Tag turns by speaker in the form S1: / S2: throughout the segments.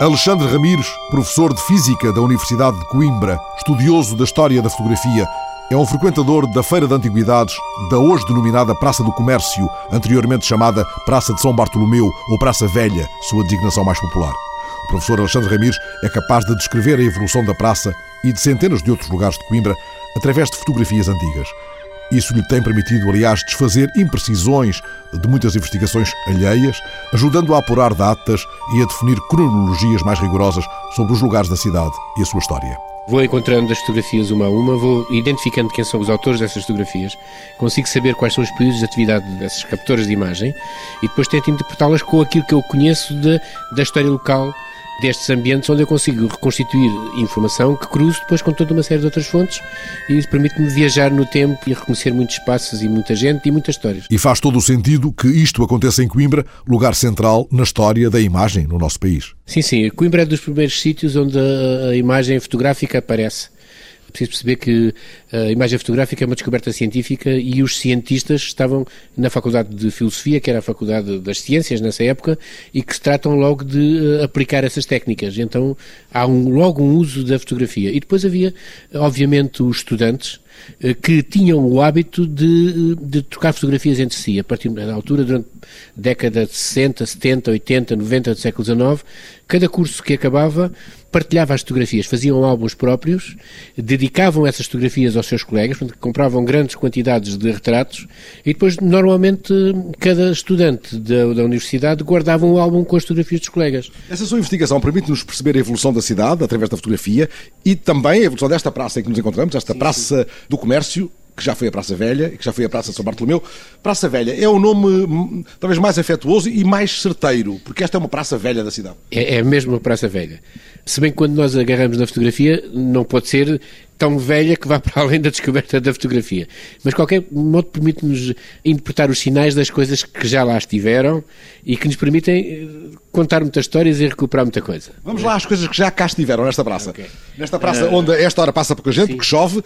S1: Alexandre Ramires, professor de Física da Universidade de Coimbra, estudioso da história da fotografia, é um frequentador da Feira de Antiguidades, da hoje denominada Praça do Comércio, anteriormente chamada Praça de São Bartolomeu ou Praça Velha, sua designação mais popular. O professor Alexandre Ramires é capaz de descrever a evolução da praça e de centenas de outros lugares de Coimbra através de fotografias antigas. Isso lhe tem permitido, aliás, desfazer imprecisões de muitas investigações alheias, ajudando a apurar datas e a definir cronologias mais rigorosas sobre os lugares da cidade e a sua história.
S2: Vou encontrando as fotografias uma a uma, vou identificando quem são os autores dessas fotografias, consigo saber quais são os períodos de atividade dessas capturas de imagem e depois tento interpretá-las com aquilo que eu conheço de, da história local destes ambientes onde eu consigo reconstituir informação que cruzo depois com toda uma série de outras fontes e isso permite-me viajar no tempo e reconhecer muitos espaços e muita gente e muitas histórias.
S1: E faz todo o sentido que isto aconteça em Coimbra, lugar central na história da imagem no nosso país.
S2: Sim, sim. Coimbra é dos primeiros sítios onde a imagem fotográfica aparece. É preciso perceber que a imagem fotográfica é uma descoberta científica e os cientistas estavam na Faculdade de Filosofia, que era a Faculdade das Ciências nessa época, e que se tratam logo de eh, aplicar essas técnicas. Então há um, logo um uso da fotografia. E depois havia, obviamente, os estudantes eh, que tinham o hábito de, de trocar fotografias entre si. A partir da altura, durante a década de 60, 70, 80, 90 do século XIX, cada curso que acabava partilhava as fotografias, faziam álbuns próprios, dedicavam essas fotografias aos seus colegas, portanto, compravam grandes quantidades de retratos e depois, normalmente, cada estudante da, da universidade guardava um álbum com as fotografias dos colegas.
S1: Essa sua investigação permite-nos perceber a evolução da cidade através da fotografia e também a evolução desta praça em que nos encontramos, esta sim, praça sim. do comércio, que já foi a Praça Velha e que já foi a Praça São Bartolomeu. Praça Velha é o nome hum, talvez mais afetuoso e mais certeiro, porque esta é uma praça velha da cidade.
S2: É, é mesmo uma praça velha. Se bem que quando nós agarramos na fotografia, não pode ser tão velha que vá para além da descoberta da fotografia. Mas, de qualquer modo, permite-nos interpretar os sinais das coisas que já lá estiveram e que nos permitem eh, contar muitas histórias e recuperar muita coisa.
S1: Vamos lá às coisas que já cá estiveram nesta praça. Okay. Nesta praça uh, onde esta hora passa pouca gente, sim, porque chove, uh,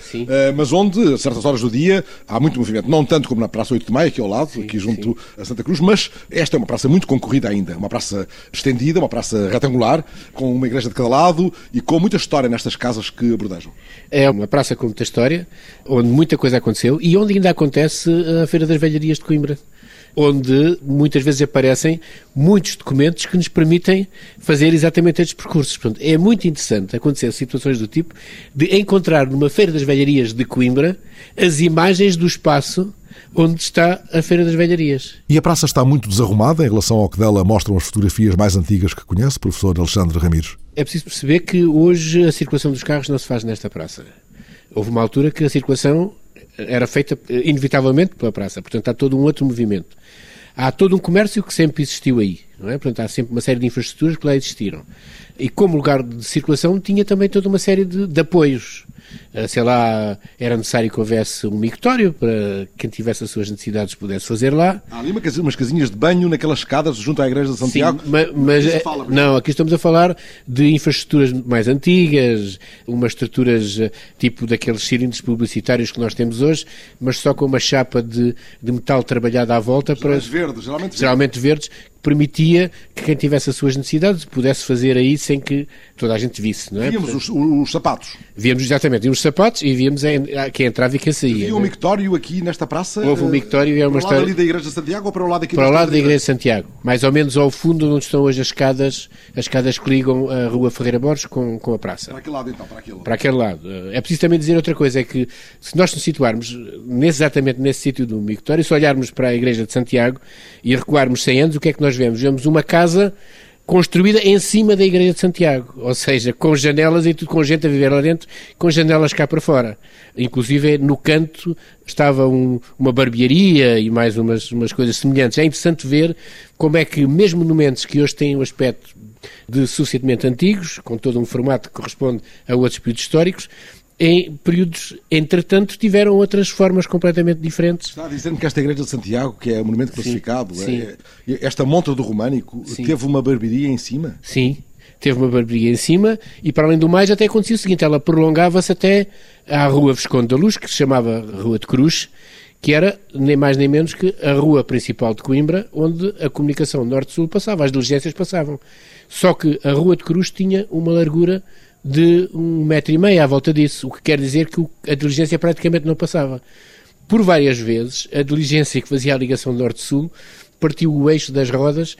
S1: mas onde, a certas horas do dia, há muito movimento. Não tanto como na Praça 8 de Maio, aqui ao lado, sim, aqui junto a Santa Cruz, mas esta é uma praça muito concorrida ainda. Uma praça estendida, uma praça retangular, com uma igreja de cada e com muita história nestas casas que abordejam.
S2: É é uma praça com muita história, onde muita coisa aconteceu e onde ainda acontece a Feira das Velharias de Coimbra onde muitas vezes aparecem muitos documentos que nos permitem fazer exatamente estes percursos. Portanto, é muito interessante acontecer situações do tipo de encontrar numa Feira das Velharias de Coimbra as imagens do espaço onde está a Feira das Velharias.
S1: E a praça está muito desarrumada em relação ao que dela mostram as fotografias mais antigas que conhece, professor Alexandre Ramires?
S2: É preciso perceber que hoje a circulação dos carros não se faz nesta praça. Houve uma altura que a circulação era feita eh, inevitavelmente pela praça, portanto há todo um outro movimento. Há todo um comércio que sempre existiu aí, não é? Portanto há sempre uma série de infraestruturas que lá existiram. E como lugar de circulação tinha também toda uma série de, de apoios. Eh, sei lá, era necessário que houvesse um mictório para quem tivesse as suas necessidades pudesse fazer lá.
S1: Há ali umas casinhas de banho naquelas escadas junto à Igreja de Santiago.
S2: Sim, mas, mas é, fala, não, aqui estamos a falar de infraestruturas mais antigas, umas estruturas eh, tipo daqueles cilindros publicitários que nós temos hoje, mas só com uma chapa de, de metal trabalhada à volta
S1: geralmente para verdes, geralmente,
S2: geralmente verdes, permitia que quem tivesse as suas necessidades pudesse fazer aí sem que toda a gente visse, não é?
S1: Víamos os, os, sapatos.
S2: Víamos exatamente os sapatos e víamos quem entrava e quem saía.
S1: Havia um mictório aqui nesta praça?
S2: Houve um mictório e é uma
S1: para o lado ali da Igreja de Santiago ou para o lado aqui
S2: Para o lado da Igreja de Santiago. Mais ou menos ao fundo onde estão hoje as escadas, as escadas que ligam a Rua Ferreira Borges com, com a praça.
S1: Para aquele lado então, para aquele lado.
S2: Para aquele lado. É preciso também dizer outra coisa, é que se nós nos situarmos nesse, exatamente nesse sítio do mictório, se olharmos para a Igreja de Santiago e recuarmos 100 anos, o que é que nós vemos? Vemos uma casa construída em cima da Igreja de Santiago, ou seja, com janelas e tudo com gente a viver lá dentro, com janelas cá para fora. Inclusive no canto estava um, uma barbearia e mais umas, umas coisas semelhantes. É interessante ver como é que mesmo monumentos que hoje têm o um aspecto de sucessivamente antigos, com todo um formato que corresponde a outros períodos históricos, em períodos, entretanto, tiveram outras formas completamente diferentes.
S1: Está a dizer-me que esta igreja de Santiago, que é o monumento classificado, sim, sim. É, esta montra do românico, sim. teve uma barbearia em cima?
S2: Sim, teve uma barbearia em cima e, para além do mais, até acontecia o seguinte, ela prolongava-se até à Rua Visconde da Luz, que se chamava Rua de Cruz, que era nem mais nem menos que a rua principal de Coimbra, onde a comunicação norte-sul passava, as diligências passavam. Só que a Rua de Cruz tinha uma largura de um metro e meio à volta disso, o que quer dizer que a diligência praticamente não passava. Por várias vezes, a diligência que fazia a ligação norte-sul partiu o eixo das rodas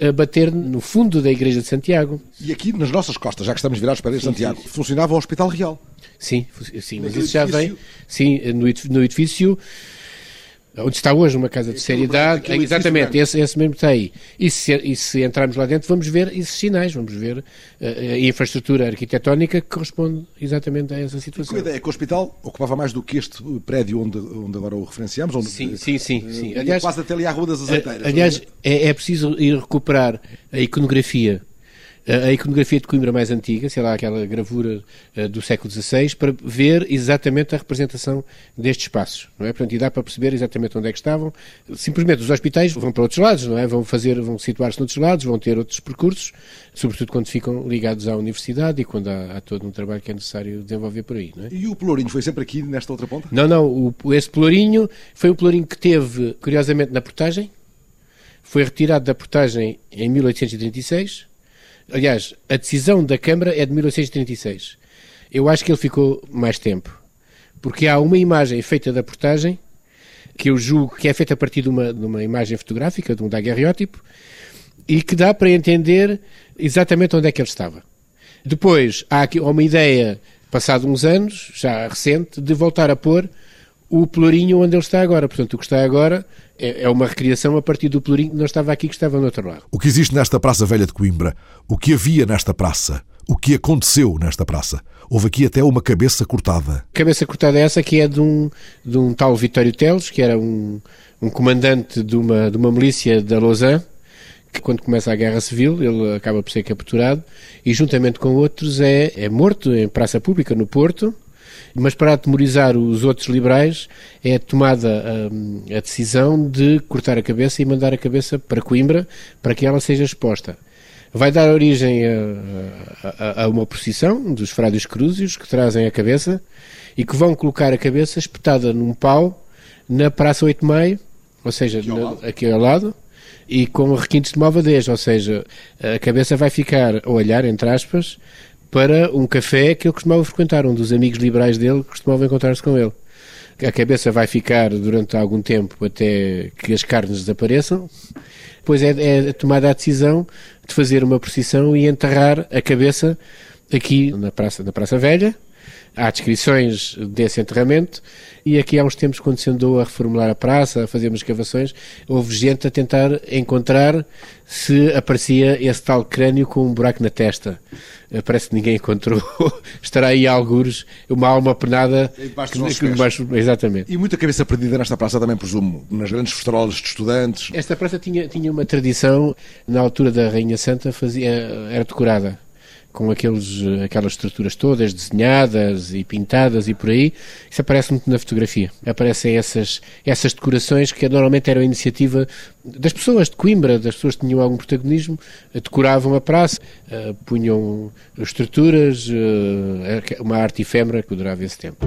S2: a bater no fundo da Igreja de Santiago.
S1: E aqui nas nossas costas, já que estamos virados para a Igreja de Santiago, sim. funcionava o Hospital Real.
S2: Sim, sim mas isso já vem. Sim, no edifício onde está hoje uma casa de seriedade, exatamente, esse, esse, mesmo está aí. E se, e se entrarmos lá dentro, vamos ver esses sinais, vamos ver a, eh, a infraestrutura arquitetónica que corresponde exatamente a essa situação.
S1: a ideia é que o hospital ocupava mais do que este prédio onde, onde agora o referenciamos? Onde,
S2: sim, sim, sim. Eh, sim.
S1: Aliás, quase até ali à Rua das Azeiteiras.
S2: Aliás, é, é preciso ir recuperar a iconografia a iconografia de Coimbra mais antiga, sei lá, aquela gravura uh, do século XVI, para ver exatamente a representação destes espaços, não é? Portanto, e dá para perceber exatamente onde é que estavam. Simplesmente os hospitais vão para outros lados, não é? Vão fazer, vão situar-se noutros lados, vão ter outros percursos, sobretudo quando ficam ligados à universidade e quando há, há todo um trabalho que é necessário desenvolver por aí, não é?
S1: E o Pelourinho foi sempre aqui nesta outra ponta?
S2: Não, não, o, esse Pelourinho foi um Pelourinho que teve, curiosamente, na portagem, foi retirado da portagem em 1836, Aliás, a decisão da Câmara é de 1936. Eu acho que ele ficou mais tempo. Porque há uma imagem feita da portagem, que eu julgo que é feita a partir de uma, de uma imagem fotográfica, de um daguerreótipo, e que dá para entender exatamente onde é que ele estava. Depois, há aqui uma ideia, passado uns anos, já recente, de voltar a pôr o pelourinho onde ele está agora. Portanto, o que está agora é, é uma recriação a partir do pelourinho que não estava aqui, que estava no outro lado.
S1: O que existe nesta Praça Velha de Coimbra, o que havia nesta praça, o que aconteceu nesta praça. Houve aqui até uma cabeça cortada.
S2: Cabeça cortada é essa que é de um, de um tal Vitório Teles, que era um, um comandante de uma, de uma milícia da Lausanne, que quando começa a Guerra Civil ele acaba por ser capturado e juntamente com outros é, é morto em praça pública no Porto mas para atemorizar os outros liberais é tomada a, hum, a decisão de cortar a cabeça e mandar a cabeça para Coimbra para que ela seja exposta. Vai dar origem a, a, a, uma procissão dos frades crúzios que trazem a cabeça e que vão colocar a cabeça espetada num pau na Praça 8 de Maio, ou seja, aqui ao, na, aqui ao lado, e com requintes de malvadez, ou seja, a cabeça vai ficar a olhar, entre aspas, para um café que ele costumava frequentar, um dos amigos liberais dele costumava encontrar-se com ele. A cabeça vai ficar durante algum tempo até que as carnes desapareçam, depois é, é tomada a decisão de fazer uma procissão e enterrar a cabeça aqui na Praça, na praça Velha, há descrições desse enterramento e aqui há uns tempos quando se andou a reformular a praça, a fazer umas escavações, houve gente a tentar encontrar se aparecia esse tal crânio com um buraco na testa. Eh, parece que ninguém encontrou. Estará aí algures, uma alma penada.
S1: Debaixo exatamente. E muita cabeça perdida nesta praça também, presumo, nas grandes festarolas de estudantes.
S2: Esta praça tinha, tinha uma tradição, na altura da Rainha Santa, fazia, era decorada com aqueles, aquelas estruturas todas desenhadas e pintadas e por aí, isso aparece muito na fotografia. Aparecem essas, essas decorações que normalmente eram a iniciativa das pessoas de Coimbra, das pessoas que tinham algum protagonismo, decoravam a praça, uh, punham estruturas, uma arte efêmera que durava esse tempo.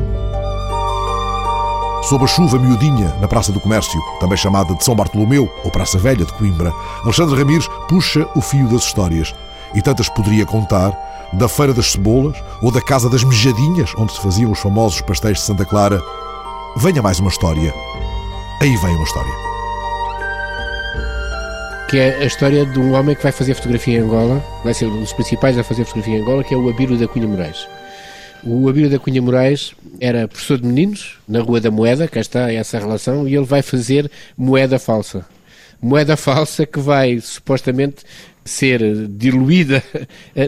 S1: Sob a chuva miudinha na Praça do Comércio, também chamada de São Bartolomeu ou Praça Velha de Coimbra, Alexandre Ramires puxa o fio das histórias e tantas poderia contar, da Feira das Cebolas ou da Casa das Mejadinhas, onde se faziam os famosos pastéis de Santa Clara. Venha mais uma história. Aí vem uma história.
S2: Que é a história de um homem que vai fazer fotografia em Angola, vai ser um dos principais a fazer fotografia em Angola, que é o Abílio da Cunha Moraes. O Abílio da Cunha Moraes era professor de meninos, na Rua da Moeda, cá está essa relação, e ele vai fazer moeda falsa. Moeda falsa que vai supostamente ser diluída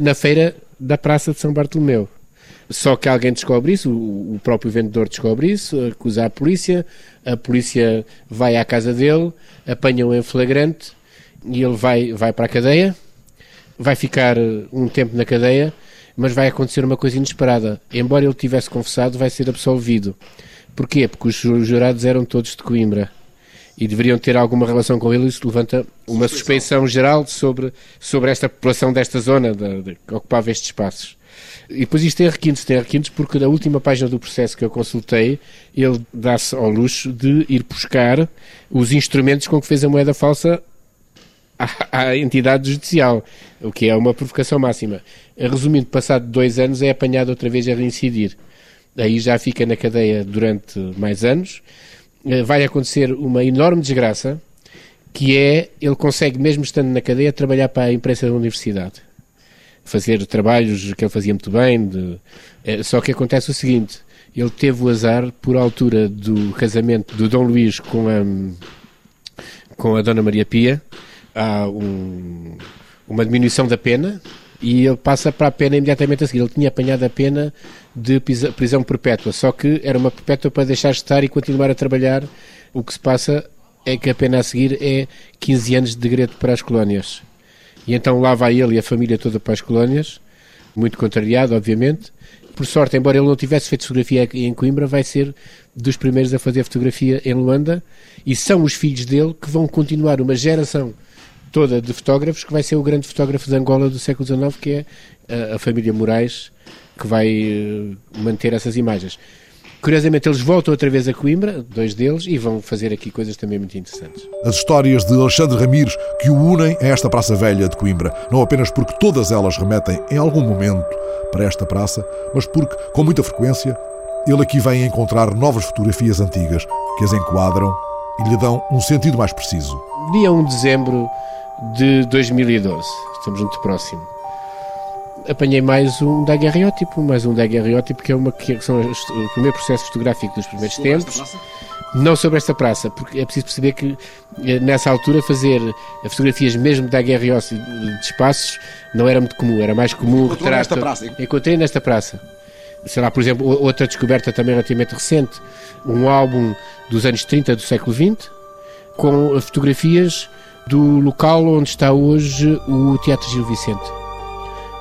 S2: na feira da Praça de São Bartolomeu. Só que alguém descobre isso, o próprio vendedor descobre isso, acusa a polícia, a polícia vai à casa dele, apanha-o em flagrante e ele vai, vai para a cadeia, vai ficar um tempo na cadeia, mas vai acontecer uma coisa inesperada. Embora ele tivesse confessado, vai ser absolvido. Porquê? Porque os jurados eram todos de Coimbra e deveriam ter alguma relação com ele, isso levanta uma suspeição geral sobre, sobre esta população desta zona de, de, que ocupava estes espaços. E depois isto tem requintes, tem requintes porque na última página do processo que eu consultei, ele dá-se ao luxo de ir buscar os instrumentos com que fez a moeda falsa à, à entidade judicial, o que é uma provocação máxima. Resumindo, passado dois anos é apanhado outra vez a reincidir. Aí já fica na cadeia durante mais anos. Eh, vai acontecer uma enorme desgraça, que é, ele consegue, mesmo estando na cadeia, trabalhar para a imprensa da universidade. Fazer trabalhos que ele fazia muito bem, de... Eh, só que acontece o seguinte, ele teve o azar, por altura do casamento do Dom Luís com a, com a Dona Maria Pia, há um, uma diminuição da pena e ele passa para a pena imediatamente a seguir. Ele tinha apanhado a pena de prisão perpétua, só que era uma perpétua para deixar estar e continuar a trabalhar. O que se passa é que a pena a seguir é 15 anos de degredo para as colónias. E então lá vai ele e a família toda para as colónias, muito contrariado, obviamente. Por sorte, embora ele não tivesse feito fotografia em Coimbra, vai ser dos primeiros a fazer fotografia em Luanda e são os filhos dele que vão continuar uma geração toda de fotógrafos, que vai ser o grande fotógrafo de Angola do século XIX, que é a, a família Moraes, que vai uh, manter essas imagens. Curiosamente, eles voltam outra vez a Coimbra, dois deles, e vão fazer aqui coisas também muito interessantes.
S1: As histórias de Alexandre Ramires que o unem a esta Praça Velha de Coimbra, não apenas porque todas elas remetem em algum momento para esta praça, mas porque, com muita frequência, ele aqui vem encontrar novas fotografias antigas que as enquadram e lhe dão um sentido mais preciso.
S2: Dia 1 de dezembro de 2012. Estamos muito próximo. Apanhei mais um daguerreótipo, mais um daguerreótipo que é uma que são o primeiro processo fotográfico dos primeiros sobre tempos. Não sobre esta praça, porque é preciso perceber que eh, nessa altura fazer fotografias mesmo daguerreótipo de espaços não era muito comum, era mais comum
S1: Encontrou retrato. Nesta praça.
S2: Encontrei nesta praça. Sei lá, por exemplo, outra descoberta também relativamente recente, um álbum dos anos 30 do século XX, com fotografias do local onde está hoje o Teatro Gil Vicente.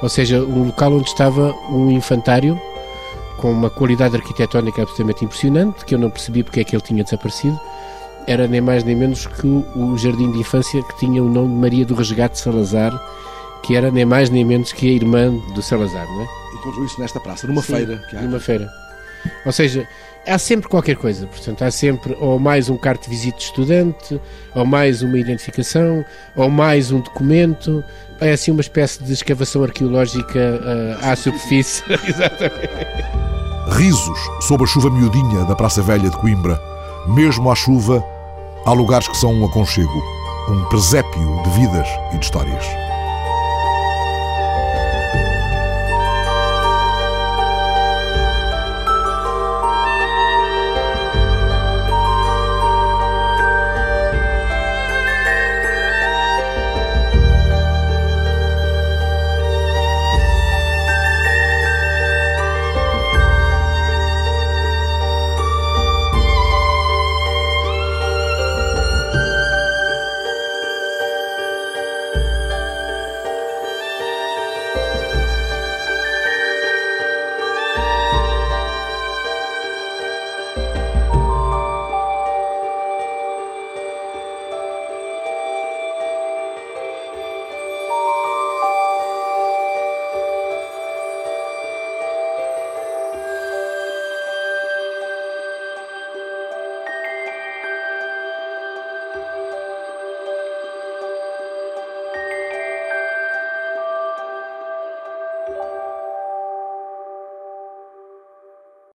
S2: Ou seja, um local onde estava um infantário com uma qualidade arquitetónica absolutamente impressionante, que eu não percebi porque é que ele tinha desaparecido. Era nem mais nem menos que o jardim de infância que tinha o nome de Maria do Resgate Salazar, que era nem mais nem menos que a irmã do Salazar, não é?
S1: Encontrou isso nesta praça, numa Sim, feira.
S2: Que há. Numa feira. Ou seja, há sempre qualquer coisa, portanto, há sempre ou mais um cartão de visita de estudante, ou mais uma identificação, ou mais um documento. É assim uma espécie de escavação arqueológica uh, à superfície. Exatamente.
S1: Risos sob a chuva miudinha da Praça Velha de Coimbra. Mesmo à chuva, há lugares que são um aconchego, um presépio de vidas e de histórias.